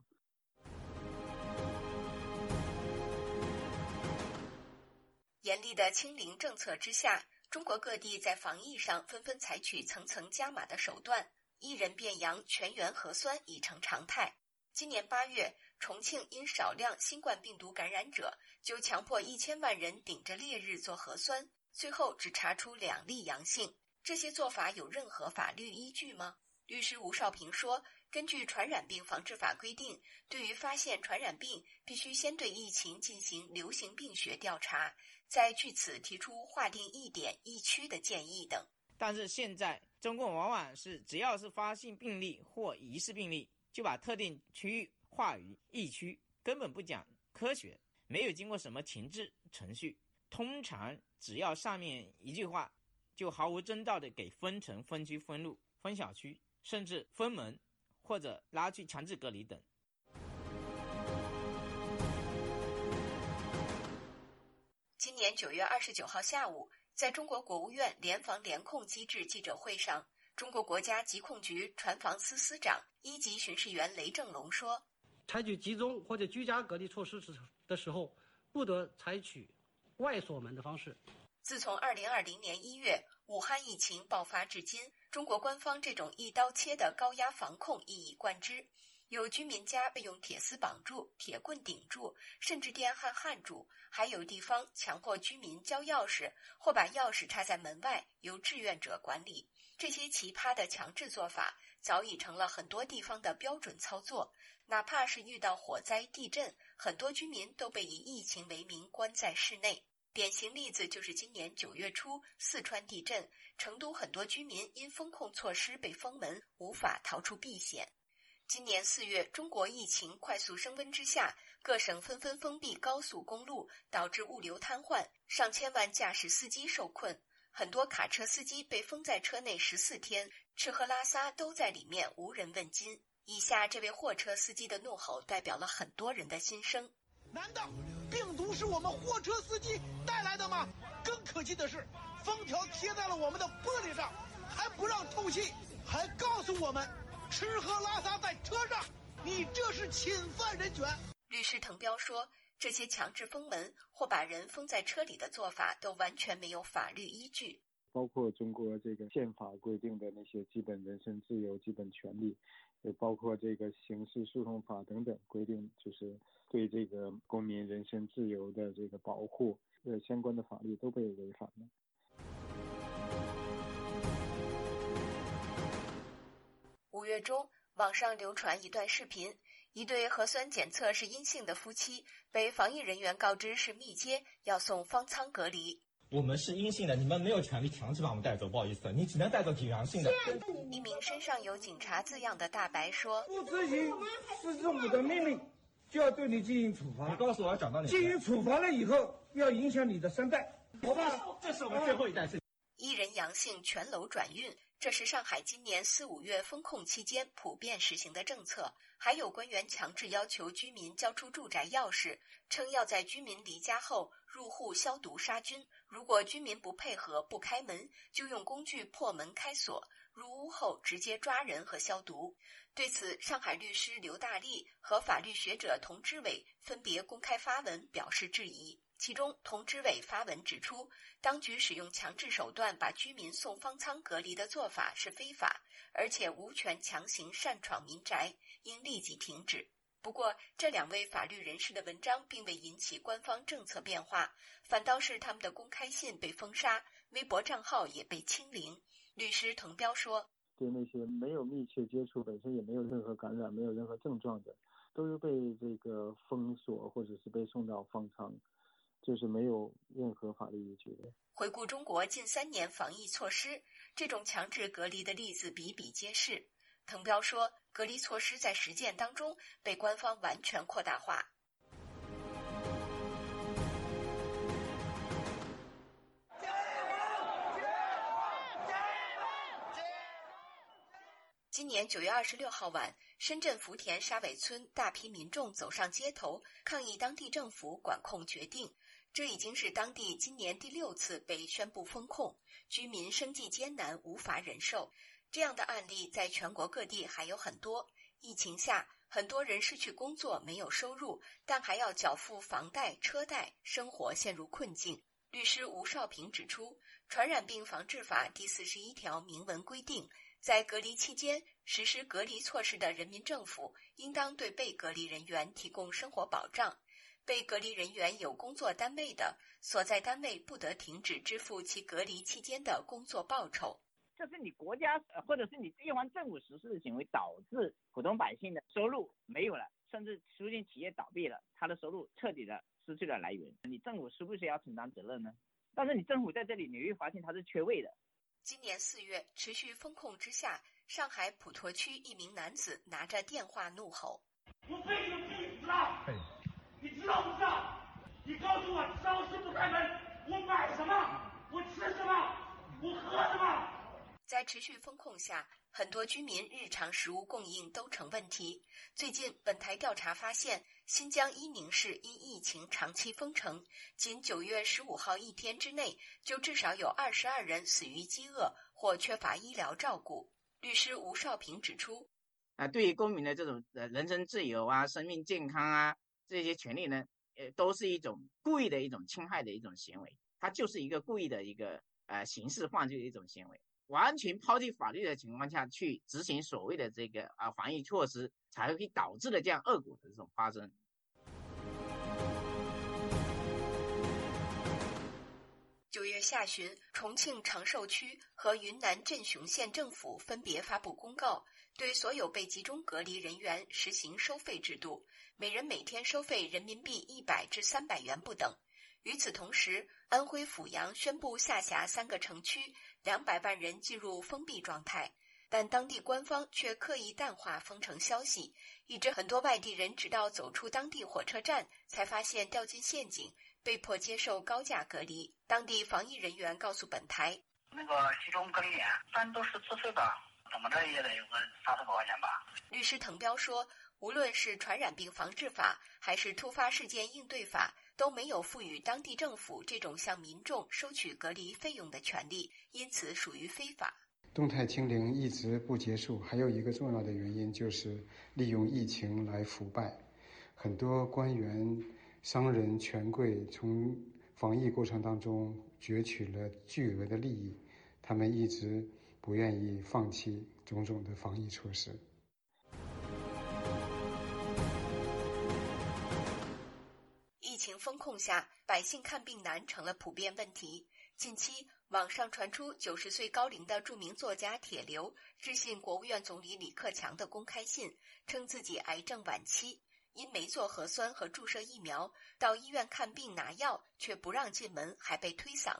Speaker 25: 严厉的清零政策之下。中国各地在防疫上纷纷采取层层加码的手段，一人变阳全员核酸已成常态。今年八月，重庆因少量新冠病毒感染者，就强迫一千万人顶着烈日做核酸，最后只查出两例阳性。这些做法有任何法律依据吗？律师吴少平说：“根据《传染病防治法》规定，对于发现传染病，必须先对疫情进行流行病学调查。”再据此提出划定一点疫区的建议等，
Speaker 33: 但是现在中共往往是只要是发现病例或疑似病例，就把特定区域划于疫区，根本不讲科学，没有经过什么前置程序。通常只要上面一句话，就毫无征兆的给分成分区、分路、分小区，甚至分门，或者拉去强制隔离等。
Speaker 25: 今年九月二十九号下午，在中国国务院联防联控机制记者会上，中国国家疾控局船防司司长、一级巡视员雷正龙说：“
Speaker 36: 采取集中或者居家隔离措施时的时候，不得采取外锁门的方式。”
Speaker 25: 自从二零二零年一月武汉疫情爆发至今，中国官方这种一刀切的高压防控一以贯之。有居民家被用铁丝绑住、铁棍顶住，甚至电焊焊住；还有地方强迫居民交钥匙，或把钥匙插在门外，由志愿者管理。这些奇葩的强制做法，早已成了很多地方的标准操作。哪怕是遇到火灾、地震，很多居民都被以疫情为名关在室内。典型例子就是今年九月初四川地震，成都很多居民因风控措施被封门，无法逃出避险。今年四月，中国疫情快速升温之下，各省纷纷封闭高速公路，导致物流瘫痪，上千万驾驶司机受困，很多卡车司机被封在车内十四天，吃喝拉撒都在里面，无人问津。以下这位货车司机的怒吼，代表了很多人的心声：
Speaker 32: 难道病毒是我们货车司机带来的吗？更可气的是，封条贴在了我们的玻璃上，还不让透气，还告诉我们。吃喝拉撒在车上，你这是侵犯人权。
Speaker 25: 律师滕彪说，这些强制封门或把人封在车里的做法都完全没有法律依据。
Speaker 35: 包括中国这个宪法规定的那些基本人身自由、基本权利，也包括这个刑事诉讼法等等规定，就是对这个公民人身自由的这个保护，呃，相关的法律都被违反了。
Speaker 25: 五月中，网上流传一段视频，一对核酸检测是阴性的夫妻被防疫人员告知是密接，要送方舱隔离。
Speaker 37: 我们是阴性的，你们没有权利强制把我们带走，不好意思，你只能带走阳性的。
Speaker 25: 一名身上有警察字样的大白说：“
Speaker 38: 不执行市政府的命令，就要对你进行处罚。
Speaker 37: 你告诉我要找到你。
Speaker 38: 进行处罚了以后，要影响你的三代。好吧，
Speaker 37: 这是我们最后一代。”
Speaker 25: 一人阳性，全楼转运。这是上海今年四五月封控期间普遍实行的政策。还有官员强制要求居民交出住宅钥匙，称要在居民离家后入户消毒杀菌。如果居民不配合不开门，就用工具破门开锁。入屋后直接抓人和消毒。对此，上海律师刘大力和法律学者童之伟分别公开发文表示质疑。其中，童之伟发文指出，当局使用强制手段把居民送方舱隔离的做法是非法，而且无权强行擅闯民宅，应立即停止。不过，这两位法律人士的文章并未引起官方政策变化，反倒是他们的公开信被封杀，微博账号也被清零。律师滕彪说：“
Speaker 35: 对那些没有密切接触、本身也没有任何感染、没有任何症状的，都是被这个封锁或者是被送到方舱。”就是没有任何法律依据的。
Speaker 25: 回顾中国近三年防疫措施，这种强制隔离的例子比比皆是。滕彪说，隔离措施在实践当中被官方完全扩大化。今年九月二十六号晚，深圳福田沙尾村大批民众走上街头，抗议当地政府管控决定。这已经是当地今年第六次被宣布封控，居民生计艰难，无法忍受。这样的案例在全国各地还有很多。疫情下，很多人失去工作，没有收入，但还要缴付房贷、车贷，生活陷入困境。律师吴少平指出，《传染病防治法》第四十一条明文规定，在隔离期间实施隔离措施的人民政府，应当对被隔离人员提供生活保障。被隔离人员有工作单位的，所在单位不得停止支付其隔离期间的工作报酬。
Speaker 34: 这是你国家或者是你地方政府实施的行为，导致普通百姓的收入没有了，甚至出现企业倒闭了，他的收入彻底的失去了来源。你政府是不是要承担责任呢？但是你政府在这里，你会发现它是缺位的。
Speaker 25: 今年四月，持续风控之下，上海普陀区一名男子拿着电话怒吼：“
Speaker 39: 我被你们逼死了！”你知道不知道？你告诉我，超市不开门，我买什么？我吃什么？我喝什么？
Speaker 25: 在持续封控下，很多居民日常食物供应都成问题。最近，本台调查发现，新疆伊宁市因疫情长期封城，仅九月十五号一天之内，就至少有二十二人死于饥饿或缺乏医疗照顾。律师吴少平指出，
Speaker 34: 啊，对于公民的这种呃人身自由啊、生命健康啊。这些权利呢，呃，都是一种故意的一种侵害的一种行为，它就是一个故意的一个呃刑事犯罪的一种行为，完全抛弃法律的情况下去执行所谓的这个啊防疫措施，才会导致的这样恶果的这种发生。
Speaker 25: 九月下旬，重庆长寿区和云南镇雄县政府分别发布公告，对所有被集中隔离人员实行收费制度。每人每天收费人民币一百至三百元不等。与此同时，安徽阜阳宣布下辖三个城区两百万人进入封闭状态，但当地官方却刻意淡化封城消息，以致很多外地人直到走出当地火车站，才发现掉进陷阱，被迫接受高价隔离。当地防疫人员告诉本台：“
Speaker 40: 那个集中隔离点，咱都是自费的，怎么着也得有个三四百块钱吧。”
Speaker 25: 律师滕彪说。无论是传染病防治法还是突发事件应对法，都没有赋予当地政府这种向民众收取隔离费用的权利，因此属于非法。
Speaker 41: 动态清零一直不结束，还有一个重要的原因就是利用疫情来腐败。很多官员商人权贵从防疫过程当中攫取了巨额的利益，他们一直不愿意放弃种种的防疫措施。
Speaker 25: 情风控下，百姓看病难成了普遍问题。近期，网上传出九十岁高龄的著名作家铁流致信国务院总理李克强的公开信，称自己癌症晚期，因没做核酸和注射疫苗，到医院看病拿药却不让进门，还被推搡。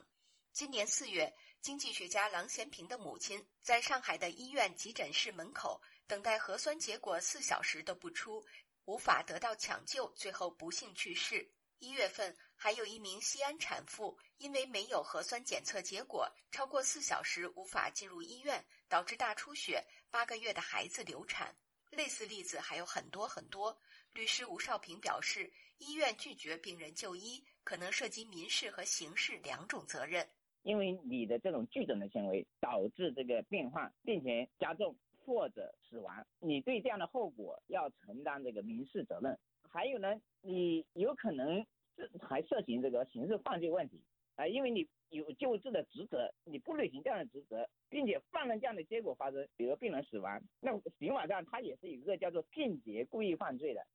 Speaker 25: 今年四月，经济学家郎咸平的母亲在上海的医院急诊室门口等待核酸结果四小时都不出，无法得到抢救，最后不幸去世。一月份，还有一名西安产妇因为没有核酸检测结果，超过四小时无法进入医院，导致大出血，八个月的孩子流产。类似例子还有很多很多。律师吴少平表示，医院拒绝病人就医，可能涉及民事和刑事两种责任。
Speaker 34: 因为你的这种拒诊的行为导致这个病患病情加重或者死亡，你对这样的后果要承担这个民事责任。还有呢，你有可能这还涉及这个刑事犯罪问题啊，因为你有救治的职责，你不履行这样的职责，并且犯了这样的结果发生，比如病人死亡，那刑法上它也是一个叫做间接故意犯罪的。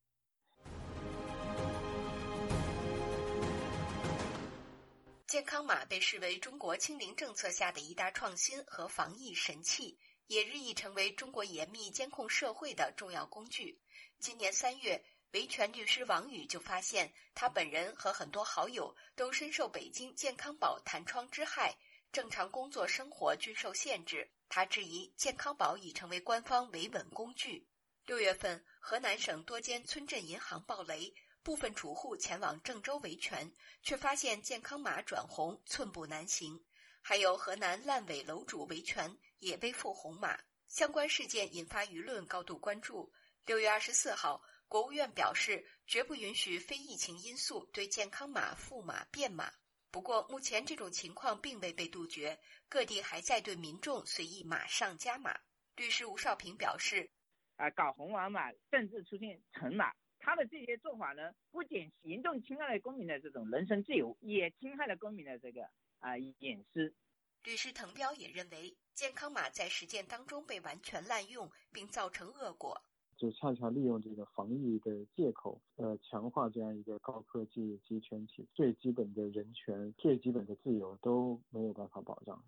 Speaker 25: 健康码被视为中国清零政策下的一大创新和防疫神器，也日益成为中国严密监控社会的重要工具。今年三月。维权律师王宇就发现，他本人和很多好友都深受北京健康宝弹窗之害，正常工作生活均受限制。他质疑健康宝已成为官方维稳工具。六月份，河南省多间村镇银行暴雷，部分储户前往郑州维权，却发现健康码转红，寸步难行。还有河南烂尾楼主维权也被付红码，相关事件引发舆论高度关注。六月二十四号。国务院表示，绝不允许非疫情因素对健康码赋码变码。不过，目前这种情况并未被杜绝，各地还在对民众随意码上加码。律师吴少平表示：“
Speaker 34: 啊，搞红码码，甚至出现橙码，他的这些做法呢，不仅严重侵害了公民的这种人身自由，也侵害了公民的这个啊隐私。”
Speaker 25: 律师滕彪也认为，健康码在实践当中被完全滥用，并造成恶果。
Speaker 35: 就恰恰利用这个防疫的借口，呃，强化这样一个高科技集权体，最基本的人权、最基本的自由都没有办法保障。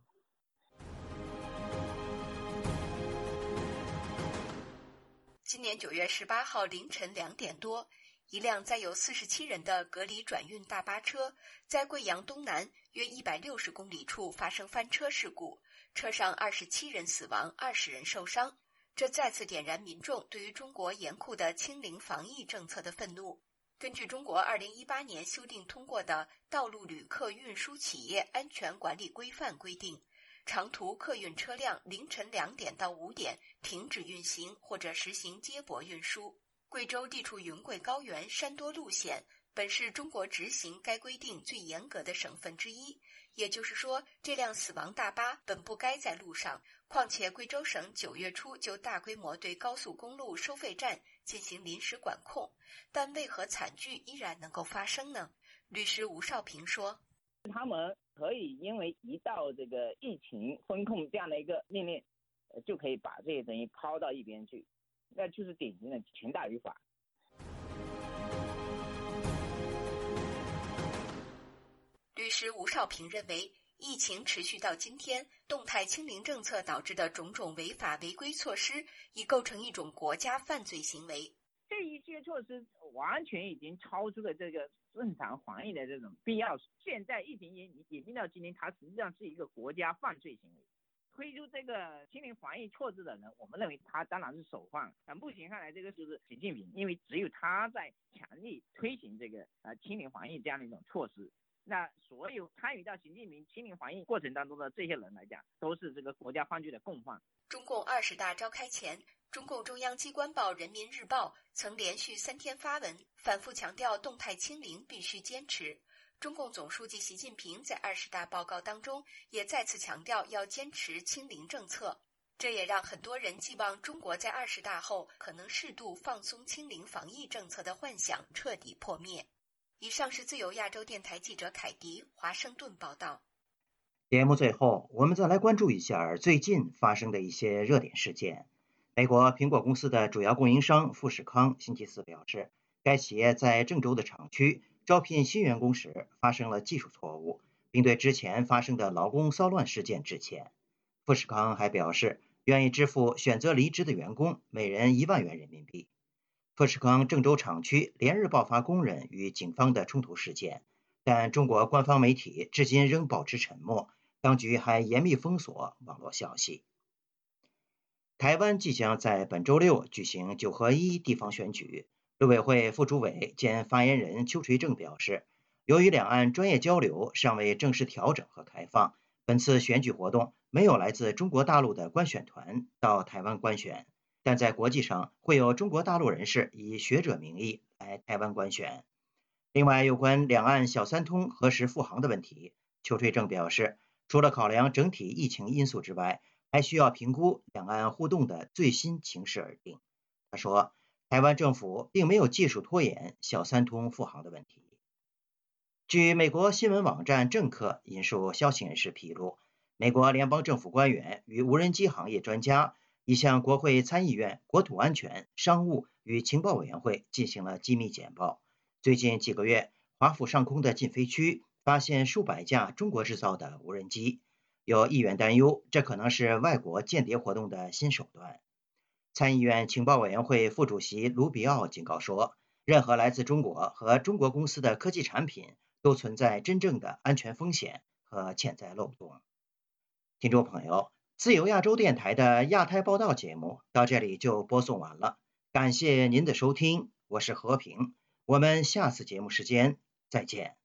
Speaker 25: 今年九月十八号凌晨两点多，一辆载有四十七人的隔离转运大巴车在贵阳东南约一百六十公里处发生翻车事故，车上二十七人死亡，二十人受伤。这再次点燃民众对于中国严酷的清零防疫政策的愤怒。根据中国二零一八年修订通过的《道路旅客运输企业安全管理规范》规定，长途客运车辆凌晨两点到五点停止运行或者实行接驳运输。贵州地处云贵高原，山多路险，本是中国执行该规定最严格的省份之一。也就是说，这辆死亡大巴本不该在路上。况且，贵州省九月初就大规模对高速公路收费站进行临时管控，但为何惨剧依然能够发生呢？律师吴少平说：“
Speaker 34: 他们可以因为一到这个疫情风控这样的一个命令，就可以把这些东西抛到一边去，那就是典型的权大于法。”
Speaker 25: 律师吴少平认为。疫情持续到今天，动态清零政策导致的种种违法违规措施，已构成一种国家犯罪行为。
Speaker 34: 这一些措施完全已经超出了这个正常防疫的这种必要。现在疫情引引进到今天，它实际上是一个国家犯罪行为。推出这个清零防疫措施的人，我们认为他当然是首犯。啊，目前看来，这个就是习近平，因为只有他在强力推行这个呃清零防疫这样的一种措施。那所有参与到习近平清零防疫过程当中的这些人来讲，都是这个国家犯罪的共犯。
Speaker 25: 中共二十大召开前，中共中央机关报《人民日报》曾连续三天发文，反复强调动态清零必须坚持。中共总书记习近平在二十大报告当中也再次强调要坚持清零政策，这也让很多人寄望中国在二十大后可能适度放松清零防疫政策的幻想彻底破灭。
Speaker 42: 以上是自由亚洲电台记者凯迪华盛顿报道。
Speaker 2: 节目最后，我们再来关注一下最近发生的一些热点事件。美国苹果公司的主要供应商富士康星期四表示，该企业在郑州的厂区招聘新员工时发生了技术错误，并对之前发生的劳工骚乱事件致歉。富士康还表示，愿意支付选择离职的员工每人一万元人民币。富士康郑州厂区连日爆发工人与警方的冲突事件，但中国官方媒体至今仍保持沉默。当局还严密封锁网络消息。台湾即将在本周六举行九合一地方选举，陆委会副主委兼发言人邱垂正表示，由于两岸专业交流尚未正式调整和开放，本次选举活动没有来自中国大陆的观选团到台湾观选，但在国际上会有中国大陆人士以学者名义来台湾观选。另外，有关两岸小三通何时复航的问题，邱垂正表示。除了考量整体疫情因素之外，还需要评估两岸互动的最新情势而定。他说，台湾政府并没有技术拖延小三通复航的问题。据美国新闻网站政客引述消息人士披露，美国联邦政府官员与无人机行业专家已向国会参议院国土安全、商务与情报委员会进行了机密简报。最近几个月，华府上空的禁飞区。发现数百架中国制造的无人机，有议员担忧，这可能是外国间谍活动的新手段。参议院情报委员会副主席卢比奥警告说，任何来自中国和中国公司的科技产品都存在真正的安全风险和潜在漏洞。听众朋友，自由亚洲电台的亚太报道节目到这里就播送完了，感谢您的收听，我是和平，我们下次节目时间再见。